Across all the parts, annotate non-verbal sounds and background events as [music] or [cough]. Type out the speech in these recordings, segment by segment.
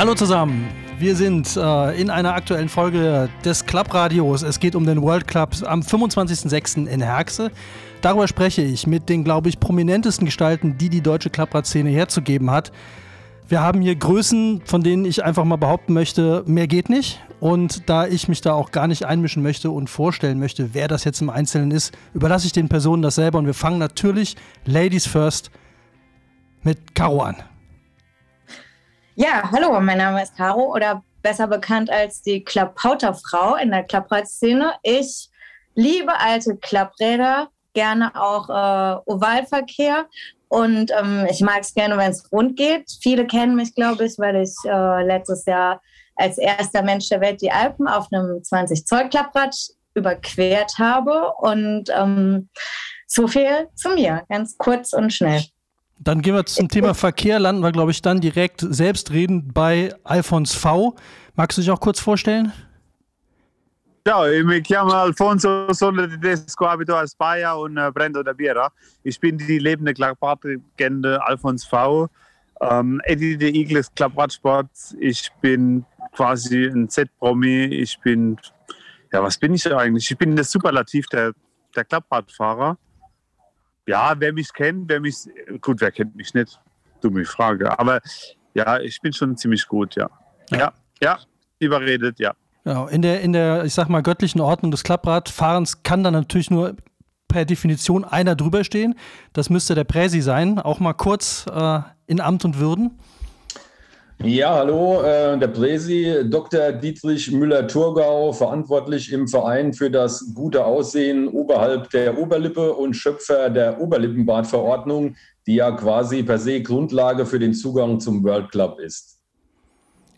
Hallo zusammen. Wir sind äh, in einer aktuellen Folge des Clubradios. Es geht um den World Club am 25.06. in Herxe. Darüber spreche ich mit den, glaube ich, prominentesten Gestalten, die die deutsche Clubrad-Szene herzugeben hat. Wir haben hier Größen, von denen ich einfach mal behaupten möchte, mehr geht nicht. Und da ich mich da auch gar nicht einmischen möchte und vorstellen möchte, wer das jetzt im Einzelnen ist, überlasse ich den Personen das selber. Und wir fangen natürlich Ladies First mit Caro an. Ja, hallo, mein Name ist Caro oder besser bekannt als die Klapphauterfrau in der Klapprad-Szene. Ich liebe alte Klappräder, gerne auch äh, Ovalverkehr und ähm, ich mag es gerne, wenn es rund geht. Viele kennen mich, glaube ich, weil ich äh, letztes Jahr als erster Mensch der Welt die Alpen auf einem 20 Zoll Klapprad überquert habe. Und ähm, so viel zu mir, ganz kurz und schnell. Dann gehen wir zum Thema Verkehr, landen wir, glaube ich, dann direkt selbstredend bei Alfons V. Magst du dich auch kurz vorstellen? Ciao, ich mi chiamo Alfonso, sono tedesco, abito a Spagna und äh, Brendo da Biera. Ich bin die lebende Klappradlegende Alfons V. Ähm, Eddie de Igles Klappradsport. Ich bin quasi ein Z-Promi. Ich bin, ja, was bin ich eigentlich? Ich bin das Superlativ der, der Klappradfahrer. Ja, wer mich kennt, wer mich, gut, wer kennt mich nicht? Dumme Frage. Aber ja, ich bin schon ziemlich gut, ja. Ja, ja, ja überredet, ja. Genau. In der, in der, ich sag mal, göttlichen Ordnung des Klappradfahrens kann dann natürlich nur per Definition einer drüber stehen. Das müsste der Präsi sein. Auch mal kurz äh, in Amt und Würden. Ja, hallo, äh, der Präsi, Dr. Dietrich Müller-Thurgau, verantwortlich im Verein für das gute Aussehen oberhalb der Oberlippe und Schöpfer der Oberlippenbadverordnung, die ja quasi per se Grundlage für den Zugang zum World Club ist.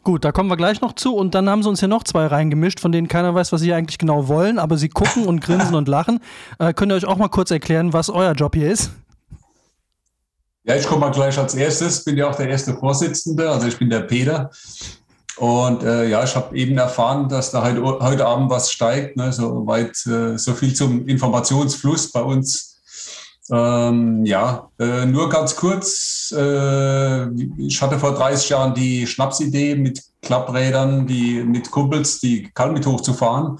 Gut, da kommen wir gleich noch zu. Und dann haben sie uns hier noch zwei reingemischt, von denen keiner weiß, was sie eigentlich genau wollen, aber sie gucken und grinsen und lachen. Äh, könnt ihr euch auch mal kurz erklären, was euer Job hier ist? Ja, ich komme mal gleich als erstes, bin ja auch der erste Vorsitzende, also ich bin der Peter. Und äh, ja, ich habe eben erfahren, dass da heute, heute Abend was steigt, ne, so weit, äh, so viel zum Informationsfluss bei uns. Ähm, ja, äh, nur ganz kurz. Äh, ich hatte vor 30 Jahren die Schnapsidee mit Klapprädern, die mit Kumpels die Kalmit hochzufahren.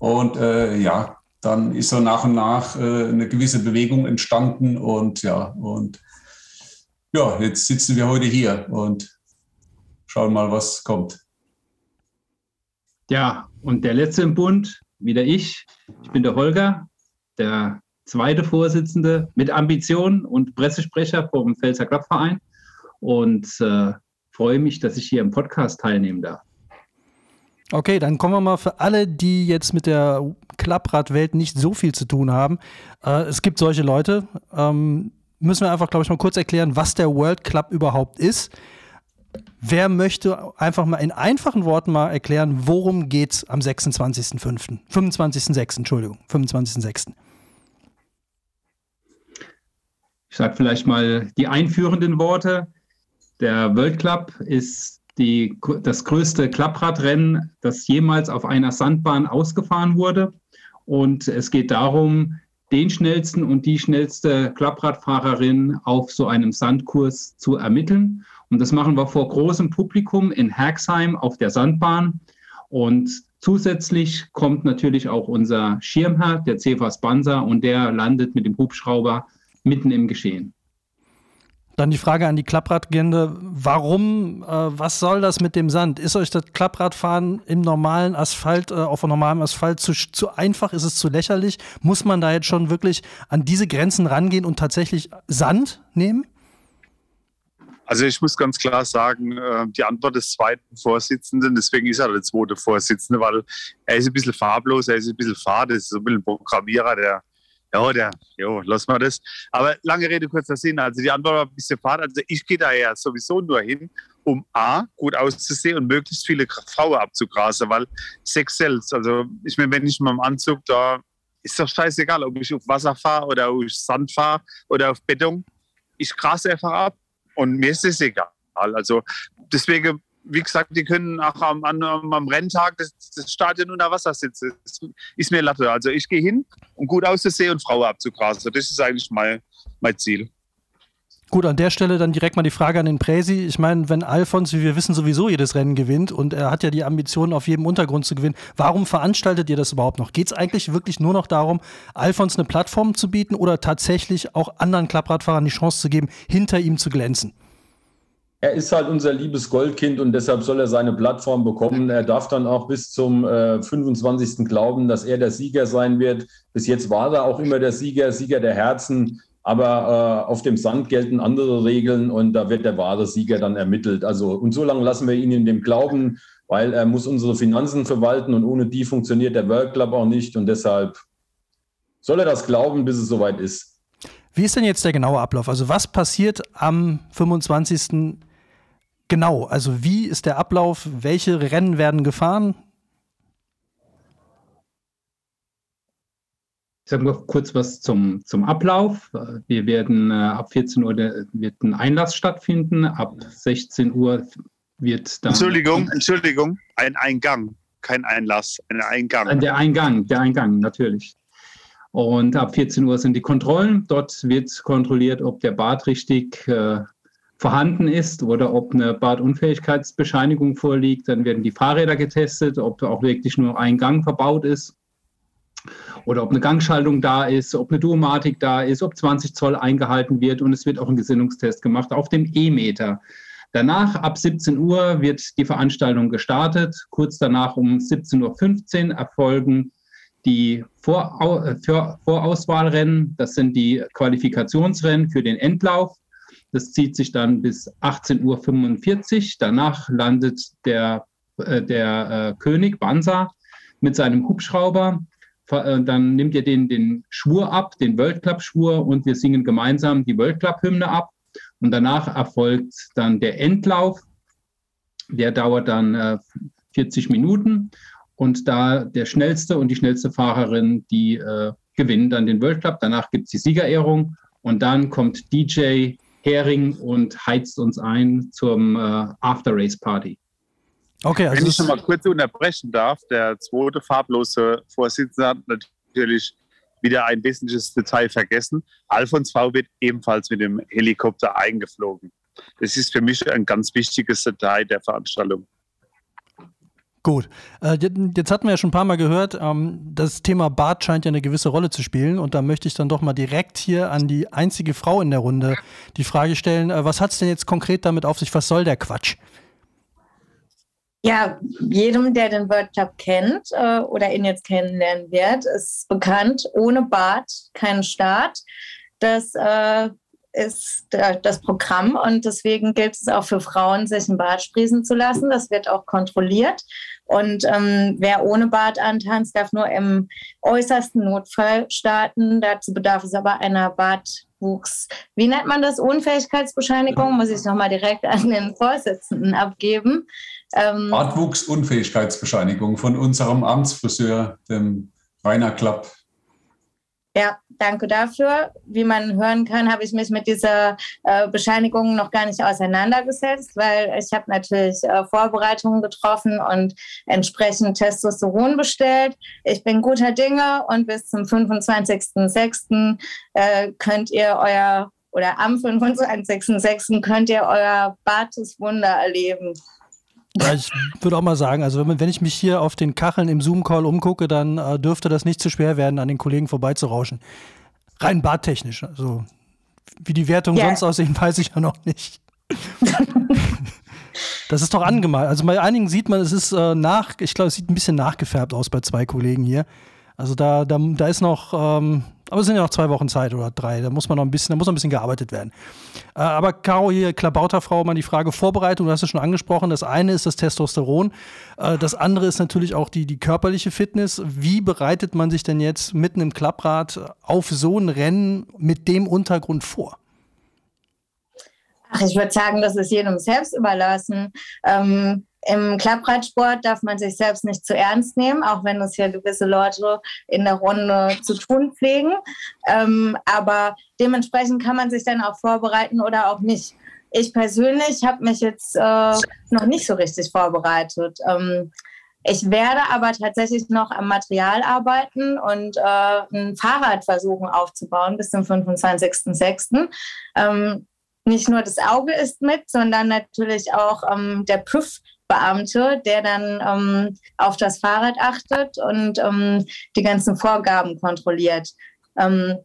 Und äh, ja, dann ist so nach und nach äh, eine gewisse Bewegung entstanden und ja, und ja, jetzt sitzen wir heute hier und schauen mal, was kommt. Ja, und der letzte im Bund, wieder ich. Ich bin der Holger, der zweite Vorsitzende mit Ambitionen und Pressesprecher vom Pfälzer Klappverein und äh, freue mich, dass ich hier im Podcast teilnehmen darf. Okay, dann kommen wir mal für alle, die jetzt mit der Klappradwelt nicht so viel zu tun haben. Äh, es gibt solche Leute. Ähm, müssen wir einfach, glaube ich, mal kurz erklären, was der World Club überhaupt ist. Wer möchte einfach mal in einfachen Worten mal erklären, worum geht es am 26.05., 25.06., Entschuldigung, 25.06.? Ich sage vielleicht mal die einführenden Worte. Der World Club ist die, das größte Klappradrennen, das jemals auf einer Sandbahn ausgefahren wurde. Und es geht darum, den schnellsten und die schnellste Klappradfahrerin auf so einem Sandkurs zu ermitteln. Und das machen wir vor großem Publikum in Herxheim auf der Sandbahn. Und zusätzlich kommt natürlich auch unser Schirmherr, der Cephas Banzer, und der landet mit dem Hubschrauber mitten im Geschehen. Dann die Frage an die Klappradgende, warum, äh, was soll das mit dem Sand? Ist euch das Klappradfahren im normalen Asphalt, äh, auf normalem Asphalt zu, zu einfach? Ist es zu lächerlich? Muss man da jetzt schon wirklich an diese Grenzen rangehen und tatsächlich Sand nehmen? Also ich muss ganz klar sagen, äh, die Antwort des zweiten Vorsitzenden, deswegen ist er der zweite Vorsitzende, weil er ist ein bisschen farblos, er ist ein bisschen fad, er ist so ein bisschen Programmierer, der ja, der, jo, lass mal das. Aber lange Rede, kurzer Sinn. Also die Antwort war ein bisschen fad. Also ich gehe da ja sowieso nur hin, um A, gut auszusehen und möglichst viele Frauen abzugrasen, weil Sex selbst, also ich meine, wenn ich mal im Anzug da, ist doch scheißegal, ob ich auf Wasser fahre oder auf Sand fahre oder auf Beton. Ich grase einfach ab und mir ist es egal. Also deswegen wie gesagt, die können auch am, am, am Renntag das, das, Stadion unter Wasser sitzen. Das ist mir Latte. Also ich gehe hin, um gut auszusehen und Frauen abzugrasen. Das ist eigentlich mein, mein Ziel. Gut, an der Stelle dann direkt mal die Frage an den Präsi. Ich meine, wenn Alfons, wie wir wissen, sowieso jedes Rennen gewinnt und er hat ja die Ambition, auf jedem Untergrund zu gewinnen, warum veranstaltet ihr das überhaupt noch? Geht es eigentlich wirklich nur noch darum, Alfons eine Plattform zu bieten oder tatsächlich auch anderen Klappradfahrern die Chance zu geben, hinter ihm zu glänzen? Er ist halt unser liebes Goldkind und deshalb soll er seine Plattform bekommen. Er darf dann auch bis zum äh, 25. glauben, dass er der Sieger sein wird. Bis jetzt war er auch immer der Sieger, Sieger der Herzen. Aber äh, auf dem Sand gelten andere Regeln und da wird der wahre Sieger dann ermittelt. Also, und so lange lassen wir ihn in dem Glauben, weil er muss unsere Finanzen verwalten und ohne die funktioniert der World Club auch nicht. Und deshalb soll er das glauben, bis es soweit ist. Wie ist denn jetzt der genaue Ablauf? Also, was passiert am 25. genau? Also, wie ist der Ablauf? Welche Rennen werden gefahren? Ich sage mal kurz was zum, zum Ablauf. Wir werden äh, ab 14 Uhr der, wird ein Einlass stattfinden. Ab 16 Uhr wird dann. Entschuldigung, Entschuldigung, ein Eingang, kein Einlass, ein Eingang. Der Eingang, der Eingang, natürlich. Und ab 14 Uhr sind die Kontrollen. Dort wird kontrolliert, ob der Bad richtig äh, vorhanden ist oder ob eine Badunfähigkeitsbescheinigung vorliegt. Dann werden die Fahrräder getestet, ob auch wirklich nur ein Gang verbaut ist oder ob eine Gangschaltung da ist, ob eine Duomatik da ist, ob 20 Zoll eingehalten wird und es wird auch ein Gesinnungstest gemacht auf dem E-Meter. Danach, ab 17 Uhr, wird die Veranstaltung gestartet. Kurz danach um 17.15 Uhr erfolgen die Vorau äh, Vorauswahlrennen. Das sind die Qualifikationsrennen für den Endlauf. Das zieht sich dann bis 18.45 Uhr. Danach landet der, äh, der äh, König Bansa mit seinem Hubschrauber äh, dann nimmt ihr den, den Schwur ab, den World Club Schwur und wir singen gemeinsam die World Club Hymne ab. Und danach erfolgt dann der Endlauf. Der dauert dann äh, 40 Minuten. Und da der schnellste und die schnellste Fahrerin, die äh, gewinnen dann den World Club. Danach gibt es die Siegerehrung. Und dann kommt DJ Hering und heizt uns ein zum äh, After Race Party. Okay, also Wenn ich noch mal kurz unterbrechen darf, der zweite farblose Vorsitzende hat natürlich wieder ein wesentliches Detail vergessen. Alfons V wird ebenfalls mit dem Helikopter eingeflogen. Das ist für mich ein ganz wichtiges Detail der Veranstaltung. Gut, äh, jetzt hatten wir ja schon ein paar Mal gehört, ähm, das Thema Bart scheint ja eine gewisse Rolle zu spielen und da möchte ich dann doch mal direkt hier an die einzige Frau in der Runde die Frage stellen, äh, was hat es denn jetzt konkret damit auf sich, was soll der Quatsch? Ja, jedem, der den World Club kennt äh, oder ihn jetzt kennenlernen wird, ist bekannt, ohne Bart kein Start. Das ist das Programm und deswegen gilt es auch für Frauen, sich ein Bart sprießen zu lassen. Das wird auch kontrolliert. Und ähm, wer ohne Bart antanzt, darf nur im äußersten Notfall starten. Dazu bedarf es aber einer Bartwuchs. Wie nennt man das? Unfähigkeitsbescheinigung? Muss ich nochmal direkt an den Vorsitzenden abgeben. Ähm, Bartwuchsunfähigkeitsbescheinigung von unserem Amtsfriseur, dem Rainer Klapp. Ja, danke dafür. Wie man hören kann, habe ich mich mit dieser äh, Bescheinigung noch gar nicht auseinandergesetzt, weil ich habe natürlich äh, Vorbereitungen getroffen und entsprechend Testosteron bestellt. Ich bin guter Dinge und bis zum 25.06. Äh, könnt ihr euer oder am 25.06. könnt ihr euer Barteswunder erleben. Ja, ich würde auch mal sagen, also wenn, wenn, ich mich hier auf den Kacheln im Zoom-Call umgucke, dann äh, dürfte das nicht zu schwer werden, an den Kollegen vorbeizurauschen. Rein badtechnisch. Also wie die Wertung yeah. sonst aussehen, [laughs] weiß ich ja noch nicht. das ist doch angemalt. Also bei einigen sieht man, es ist äh, nach, ich glaube, es sieht ein bisschen nachgefärbt aus bei zwei Kollegen hier. Also da, da, da ist noch, ähm, aber es sind ja noch zwei Wochen Zeit oder drei. Da muss man noch ein bisschen, da muss noch ein bisschen gearbeitet werden. Äh, aber Caro hier, Klabauterfrau, mal die Frage Vorbereitung, du hast es schon angesprochen. Das eine ist das Testosteron. Äh, das andere ist natürlich auch die, die körperliche Fitness. Wie bereitet man sich denn jetzt mitten im Klapprad auf so ein Rennen mit dem Untergrund vor? Ach, ich würde sagen, das ist jedem selbst überlassen. Ähm, im Klappradsport darf man sich selbst nicht zu ernst nehmen, auch wenn es ja gewisse Leute in der Runde zu tun pflegen. Ähm, aber dementsprechend kann man sich dann auch vorbereiten oder auch nicht. Ich persönlich habe mich jetzt äh, noch nicht so richtig vorbereitet. Ähm, ich werde aber tatsächlich noch am Material arbeiten und äh, ein Fahrrad versuchen aufzubauen bis zum 25.06. Ähm, nicht nur das Auge ist mit, sondern natürlich auch ähm, der Prüfbeamte, der dann ähm, auf das Fahrrad achtet und ähm, die ganzen Vorgaben kontrolliert. Ähm,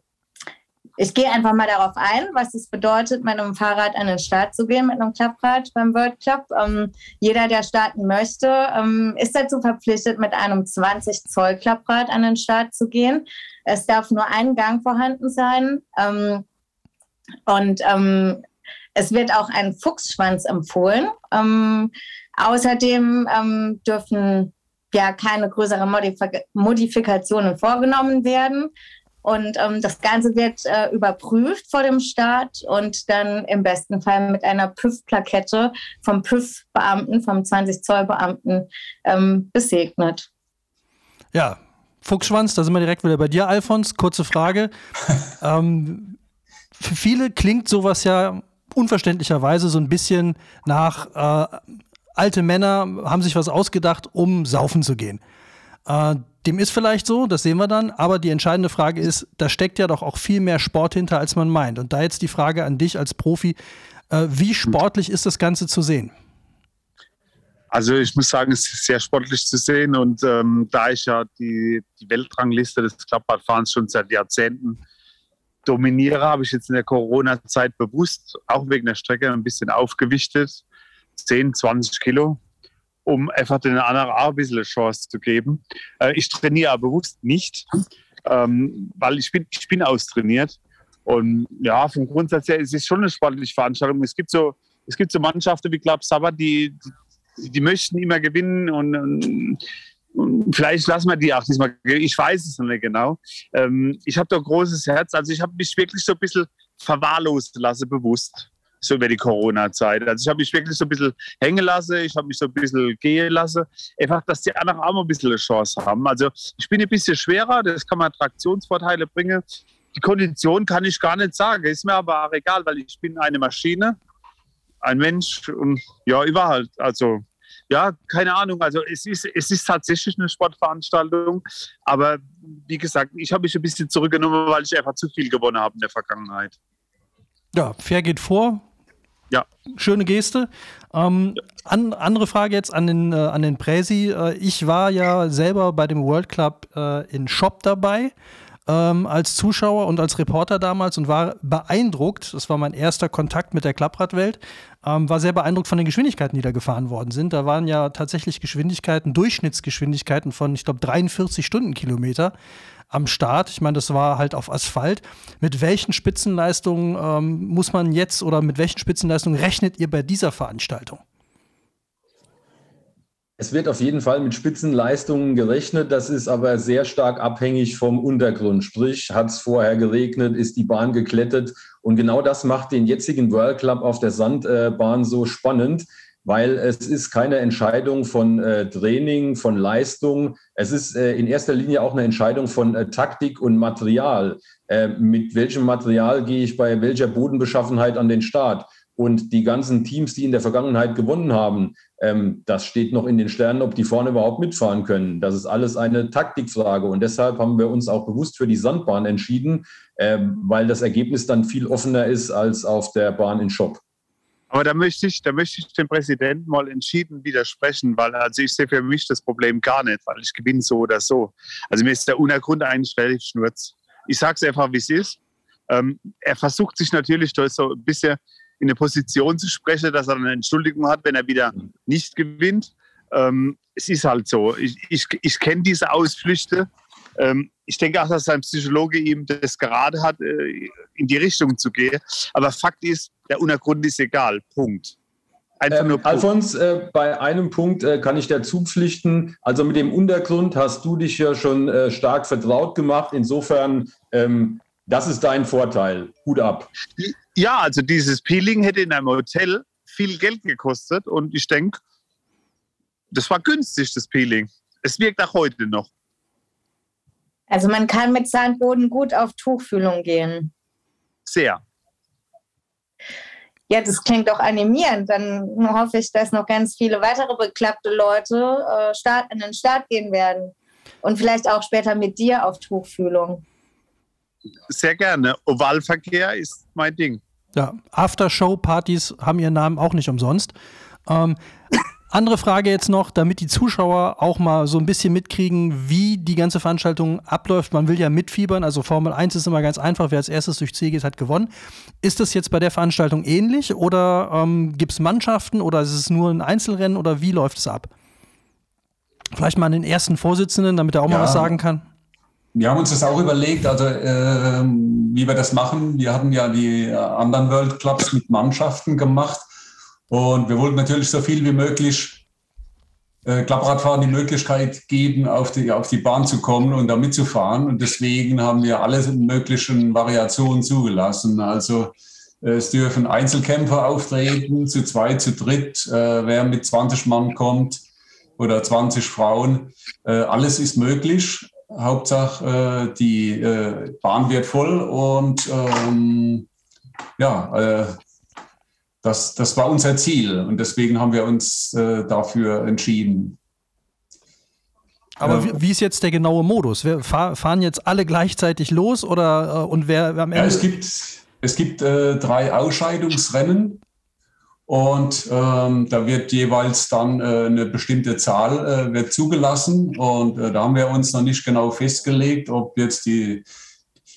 ich gehe einfach mal darauf ein, was es bedeutet, mit einem Fahrrad an den Start zu gehen, mit einem Klapprad beim World Club. Ähm, jeder, der starten möchte, ähm, ist dazu verpflichtet, mit einem 20 Zoll Klapprad an den Start zu gehen. Es darf nur ein Gang vorhanden sein. Und ähm, es wird auch ein Fuchsschwanz empfohlen. Ähm, außerdem ähm, dürfen ja keine größeren Modifik Modifikationen vorgenommen werden. Und ähm, das Ganze wird äh, überprüft vor dem Start und dann im besten Fall mit einer PÜV-Plakette vom PÜV-Beamten, vom 20-Zoll-Beamten ähm, besegnet. Ja, Fuchsschwanz, da sind wir direkt wieder bei dir, Alfons. Kurze Frage. [laughs] ähm, für viele klingt sowas ja unverständlicherweise so ein bisschen nach äh, alte Männer haben sich was ausgedacht, um saufen zu gehen. Äh, dem ist vielleicht so, das sehen wir dann, aber die entscheidende Frage ist, da steckt ja doch auch viel mehr Sport hinter, als man meint. Und da jetzt die Frage an dich als Profi, äh, wie sportlich ist das Ganze zu sehen? Also ich muss sagen, es ist sehr sportlich zu sehen und ähm, da ich ja die, die Weltrangliste des Klappradfahrens schon seit Jahrzehnten dominiere, habe ich jetzt in der Corona-Zeit bewusst, auch wegen der Strecke, ein bisschen aufgewichtet, 10, 20 Kilo um einfach den anderen auch ein bisschen eine Chance zu geben. Äh, ich trainiere aber bewusst nicht, ähm, weil ich bin, ich bin austrainiert. Und ja, vom Grundsatz her ist es schon eine sportliche Veranstaltung. Es gibt so, es gibt so Mannschaften wie Club Sabbat, die, die, die, möchten immer gewinnen und, und, und, vielleicht lassen wir die auch diesmal. Ich weiß es noch nicht genau. Ähm, ich habe da großes Herz. Also ich habe mich wirklich so ein bisschen verwahrlost lassen, bewusst so über die Corona-Zeit. Also ich habe mich wirklich so ein bisschen hängen lassen, ich habe mich so ein bisschen gehen lassen. Einfach, dass die anderen auch mal ein bisschen eine Chance haben. Also ich bin ein bisschen schwerer, das kann man Traktionsvorteile bringen. Die Kondition kann ich gar nicht sagen, ist mir aber auch egal, weil ich bin eine Maschine, ein Mensch und ja, überall. Also ja, keine Ahnung. Also es ist, es ist tatsächlich eine Sportveranstaltung, aber wie gesagt, ich habe mich ein bisschen zurückgenommen, weil ich einfach zu viel gewonnen habe in der Vergangenheit. Ja, fair geht vor. Ja. Schöne Geste. Ähm, an, andere Frage jetzt an den, äh, an den Präsi. Äh, ich war ja selber bei dem World Club äh, in Shop dabei. Ähm, als Zuschauer und als Reporter damals und war beeindruckt, das war mein erster Kontakt mit der Klappradwelt, ähm, war sehr beeindruckt von den Geschwindigkeiten, die da gefahren worden sind. Da waren ja tatsächlich Geschwindigkeiten, Durchschnittsgeschwindigkeiten von, ich glaube, 43 Stundenkilometer am Start. Ich meine, das war halt auf Asphalt. Mit welchen Spitzenleistungen ähm, muss man jetzt oder mit welchen Spitzenleistungen rechnet ihr bei dieser Veranstaltung? Es wird auf jeden Fall mit Spitzenleistungen gerechnet. Das ist aber sehr stark abhängig vom Untergrund. Sprich, hat es vorher geregnet, ist die Bahn geklettet. Und genau das macht den jetzigen World Club auf der Sandbahn so spannend weil es ist keine Entscheidung von äh, Training, von Leistung. Es ist äh, in erster Linie auch eine Entscheidung von äh, Taktik und Material. Mit welchem Material gehe ich bei welcher Bodenbeschaffenheit an den Start? Und die ganzen Teams, die in der Vergangenheit gewonnen haben, ähm, das steht noch in den Sternen, ob die vorne überhaupt mitfahren können. Das ist alles eine Taktikfrage. Und deshalb haben wir uns auch bewusst für die Sandbahn entschieden, ähm, weil das Ergebnis dann viel offener ist als auf der Bahn in Shop. Aber da möchte ich, da möchte ich dem Präsidenten mal entschieden widersprechen, weil also ich sehe für mich das Problem gar nicht, weil ich gewinne so oder so. Also mir ist der Untergrund eigentlich relativ schnurz. Ich sage es einfach, wie es ist. Ähm, er versucht sich natürlich durch so ein bisschen in eine Position zu sprechen, dass er eine Entschuldigung hat, wenn er wieder nicht gewinnt. Ähm, es ist halt so. Ich, ich, ich kenne diese Ausflüchte. Ähm, ich denke auch, dass sein Psychologe ihm das gerade hat, äh, in die Richtung zu gehen. Aber Fakt ist, der Untergrund ist egal. Punkt. Einfach nur ähm, Alfons, äh, bei einem Punkt äh, kann ich dazu pflichten. Also mit dem Untergrund hast du dich ja schon äh, stark vertraut gemacht. Insofern, ähm, das ist dein Vorteil. Hut ab. Ja, also dieses Peeling hätte in einem Hotel viel Geld gekostet und ich denke, das war günstig, das Peeling. Es wirkt auch heute noch. Also man kann mit Sandboden gut auf Tuchfühlung gehen. Sehr. Ja, das klingt doch animierend. Dann hoffe ich, dass noch ganz viele weitere beklappte Leute äh, Start, in den Start gehen werden. Und vielleicht auch später mit dir auf Tuchfühlung. Sehr gerne. Ovalverkehr ist mein Ding. Ja, After-Show-Partys haben ihren Namen auch nicht umsonst. Ähm, [laughs] andere Frage jetzt noch, damit die Zuschauer auch mal so ein bisschen mitkriegen, wie die ganze Veranstaltung abläuft. Man will ja mitfiebern, also Formel 1 ist immer ganz einfach, wer als erstes durch Ziel geht, hat gewonnen. Ist das jetzt bei der Veranstaltung ähnlich oder ähm, gibt es Mannschaften oder ist es nur ein Einzelrennen oder wie läuft es ab? Vielleicht mal an den ersten Vorsitzenden, damit er auch ja. mal was sagen kann. Wir haben uns das auch überlegt, also äh, wie wir das machen. Wir hatten ja die anderen World Clubs mit Mannschaften gemacht und wir wollten natürlich so viel wie möglich äh, Klappradfahren die Möglichkeit geben, auf die, auf die Bahn zu kommen und da mitzufahren. Und deswegen haben wir alle möglichen Variationen zugelassen. Also äh, es dürfen Einzelkämpfer auftreten, zu zweit, zu dritt, äh, wer mit 20 Mann kommt oder 20 Frauen. Äh, alles ist möglich. Hauptsache, äh, die äh, Bahn wird voll und ähm, ja, äh, das, das war unser Ziel und deswegen haben wir uns äh, dafür entschieden. Aber wie, wie, ist jetzt der genaue Modus? Wir fahren jetzt alle gleichzeitig los oder äh, und wer am Ende? Ja, es gibt, es gibt äh, drei Ausscheidungsrennen und ähm, da wird jeweils dann äh, eine bestimmte Zahl äh, wird zugelassen und äh, da haben wir uns noch nicht genau festgelegt, ob jetzt die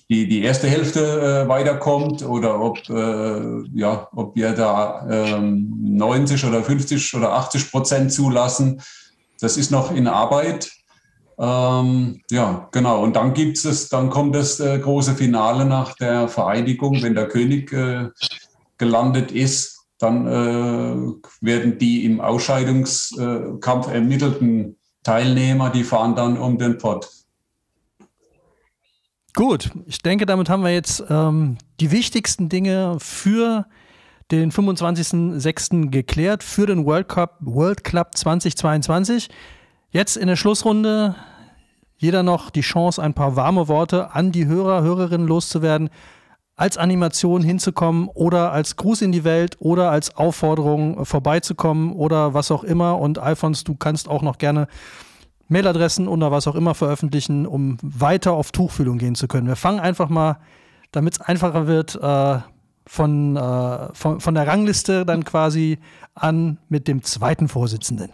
die, die erste Hälfte äh, weiterkommt oder ob, äh, ja, ob wir da ähm, 90 oder 50 oder 80 Prozent zulassen. Das ist noch in Arbeit. Ähm, ja, genau. Und dann gibt es, dann kommt das äh, große Finale nach der Vereidigung, wenn der König gelandet ist. Dann äh, werden die im Ausscheidungskampf ermittelten Teilnehmer, die fahren dann um den Pott. Gut, ich denke, damit haben wir jetzt ähm, die wichtigsten Dinge für den 25.06. geklärt, für den World Cup, World Club 2022. Jetzt in der Schlussrunde jeder noch die Chance, ein paar warme Worte an die Hörer, Hörerinnen loszuwerden, als Animation hinzukommen oder als Gruß in die Welt oder als Aufforderung vorbeizukommen oder was auch immer. Und Alfons, du kannst auch noch gerne Mailadressen oder was auch immer veröffentlichen, um weiter auf Tuchfühlung gehen zu können. Wir fangen einfach mal, damit es einfacher wird, äh, von, äh, von, von der Rangliste dann quasi an mit dem zweiten Vorsitzenden.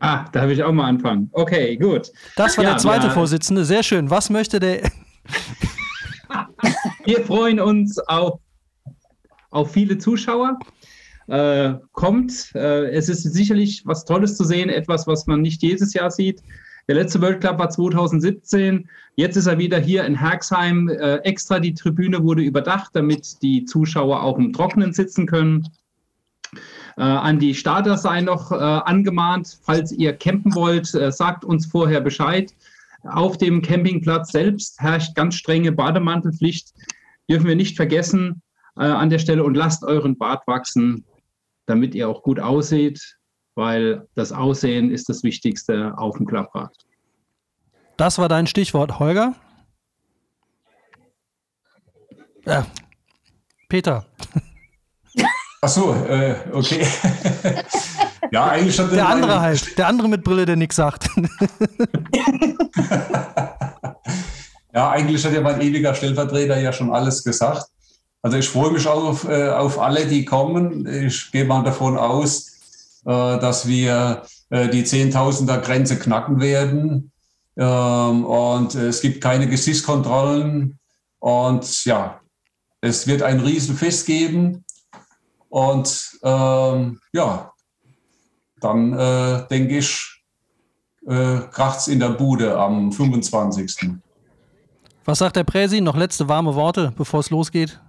Ah, da habe ich auch mal anfangen. Okay, gut. Das war ja, der zweite ja. Vorsitzende. Sehr schön. Was möchte der? Wir freuen uns auf, auf viele Zuschauer äh, kommt. Äh, es ist sicherlich was Tolles zu sehen, etwas, was man nicht jedes Jahr sieht. Der letzte World Cup war 2017. Jetzt ist er wieder hier in Herxheim. Äh, extra die Tribüne wurde überdacht, damit die Zuschauer auch im Trockenen sitzen können. Äh, an die Starter sei noch äh, angemahnt, falls ihr campen wollt, äh, sagt uns vorher Bescheid. Auf dem Campingplatz selbst herrscht ganz strenge Bademantelpflicht. Dürfen wir nicht vergessen äh, an der Stelle und lasst euren Bart wachsen damit ihr auch gut aussieht, weil das Aussehen ist das Wichtigste auf dem Klapprad. Das war dein Stichwort, Holger. Ja. Peter. Ach so, äh, okay. [laughs] ja, eigentlich schon der andere halt, der andere mit Brille, der nichts sagt. [laughs] ja, eigentlich hat ja mein ewiger Stellvertreter ja schon alles gesagt. Also ich freue mich auf, äh, auf alle, die kommen. Ich gehe mal davon aus, äh, dass wir äh, die Zehntausender Grenze knacken werden. Ähm, und es gibt keine Gesichtskontrollen. Und ja, es wird ein Riesenfest geben. Und ähm, ja, dann äh, denke ich, äh, kracht's in der Bude am 25. Was sagt der Präsi? Noch letzte warme Worte, bevor es losgeht?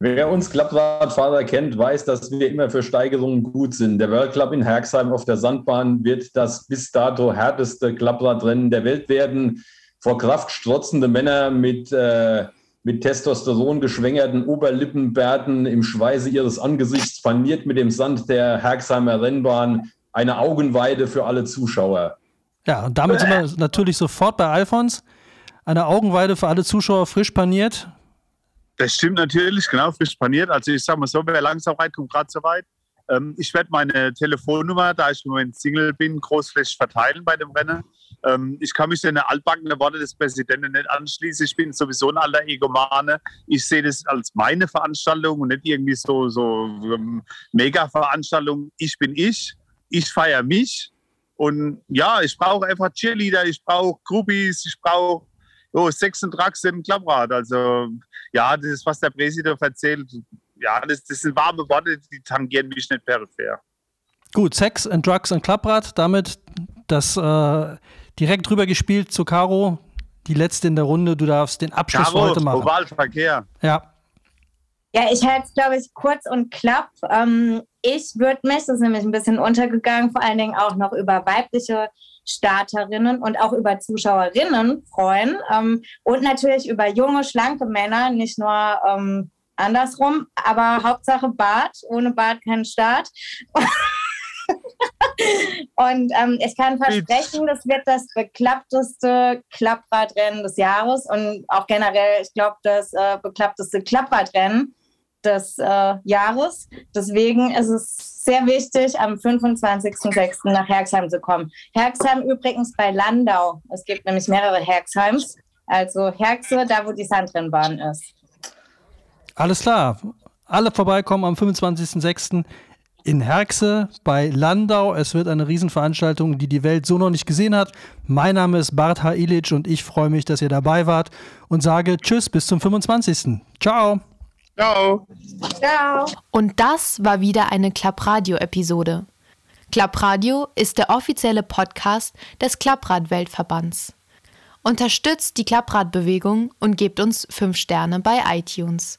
Wer uns Klappradfahrer kennt, weiß, dass wir immer für Steigerungen gut sind. Der World Club in Herxheim auf der Sandbahn wird das bis dato härteste Klappradrennen der Welt werden. Vor Kraft strotzende Männer mit, äh, mit Testosteron geschwängerten Oberlippenbärten im Schweiße ihres Angesichts, paniert mit dem Sand der Herxheimer Rennbahn. Eine Augenweide für alle Zuschauer. Ja, und damit sind wir natürlich sofort bei Alfons. Eine Augenweide für alle Zuschauer, frisch paniert. Das stimmt natürlich, genau, frisch paniert. Also ich sage mal so, wer langsam weit kommt, gerade so weit. Ähm, ich werde meine Telefonnummer, da ich im Moment Single bin, großflächig verteilen bei dem Rennen. Ähm, ich kann mich den altbackenen Worte des Präsidenten nicht anschließen. Ich bin sowieso ein alter Egomane. Ich sehe das als meine Veranstaltung und nicht irgendwie so, so ähm, Mega-Veranstaltung. Ich bin ich, ich feiere mich. Und ja, ich brauche einfach Cheerleader, ich brauche Groupies, ich brauche oh, Sex und Drugs im Klapprad. Also ja, das ist, was der Präsident erzählt. Ja, das, das sind warme Worte, die tangieren mich nicht peripher. Gut, Sex and Drugs und Klapprad, damit das äh, direkt rüber gespielt zu Caro, die letzte in der Runde. Du darfst den Abschluss Caro, für heute machen. Ovalverkehr. Ja. Ja, ich halte es, glaube ich, kurz und klapp. Ähm, ich würde mich, das ist nämlich ein bisschen untergegangen, vor allen Dingen auch noch über weibliche Starterinnen und auch über Zuschauerinnen freuen. Ähm, und natürlich über junge, schlanke Männer, nicht nur ähm, andersrum, aber Hauptsache Bart, ohne Bart kein Start. [laughs] Und ähm, ich kann versprechen, das wird das beklappteste Klappradrennen des Jahres und auch generell, ich glaube, das äh, beklappteste Klappradrennen des äh, Jahres. Deswegen ist es sehr wichtig, am 25.06. nach Herxheim zu kommen. Herxheim übrigens bei Landau. Es gibt nämlich mehrere Herxheims. Also Herxe, da wo die Sandrennbahn ist. Alles klar. Alle vorbeikommen am 25.06 in Herxe bei Landau. Es wird eine Riesenveranstaltung, die die Welt so noch nicht gesehen hat. Mein Name ist Bart H. Ilic und ich freue mich, dass ihr dabei wart und sage Tschüss bis zum 25. Ciao. Ciao. Ciao. Und das war wieder eine Klappradio-Episode. Klappradio ist der offizielle Podcast des Klapprad-Weltverbands. Unterstützt die Klappradbewegung und gebt uns 5 Sterne bei iTunes.